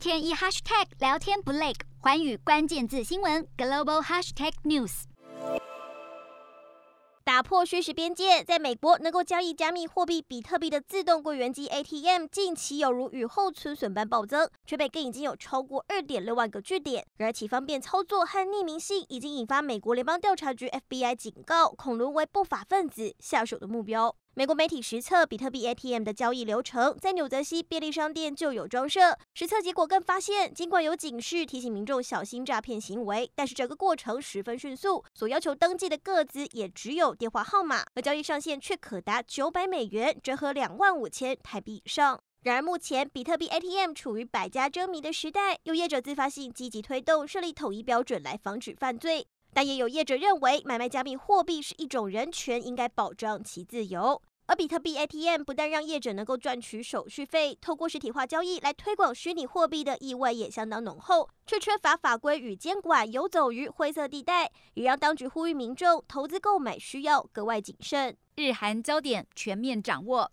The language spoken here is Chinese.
天一 hashtag 聊天不累，寰宇关键字新闻 global hashtag news。打破虚实边界，在美国能够交易加密货币比特币的自动柜员机 ATM，近期有如雨后春笋般暴增，却被更已经有超过二点六万个据点。然而其方便操作和匿名性，已经引发美国联邦调查局 FBI 警告，恐沦为不法分子下手的目标。美国媒体实测比特币 ATM 的交易流程，在纽泽西便利商店就有装设。实测结果更发现，尽管有警示提醒民众小心诈骗行为，但是整个过程十分迅速，所要求登记的个资也只有电话号码，而交易上限却可达九百美元，折合两万五千台币以上。然而，目前比特币 ATM 处于百家争鸣的时代，有业者自发性积极推动设立统一标准来防止犯罪。但也有业者认为，买卖加密货币是一种人权，应该保障其自由。而比特币 ATM 不但让业者能够赚取手续费，透过实体化交易来推广虚拟货币的意味也相当浓厚，却缺乏法规与监管，游走于灰色地带，也让当局呼吁民众投资购买需要格外谨慎。日韩焦点全面掌握。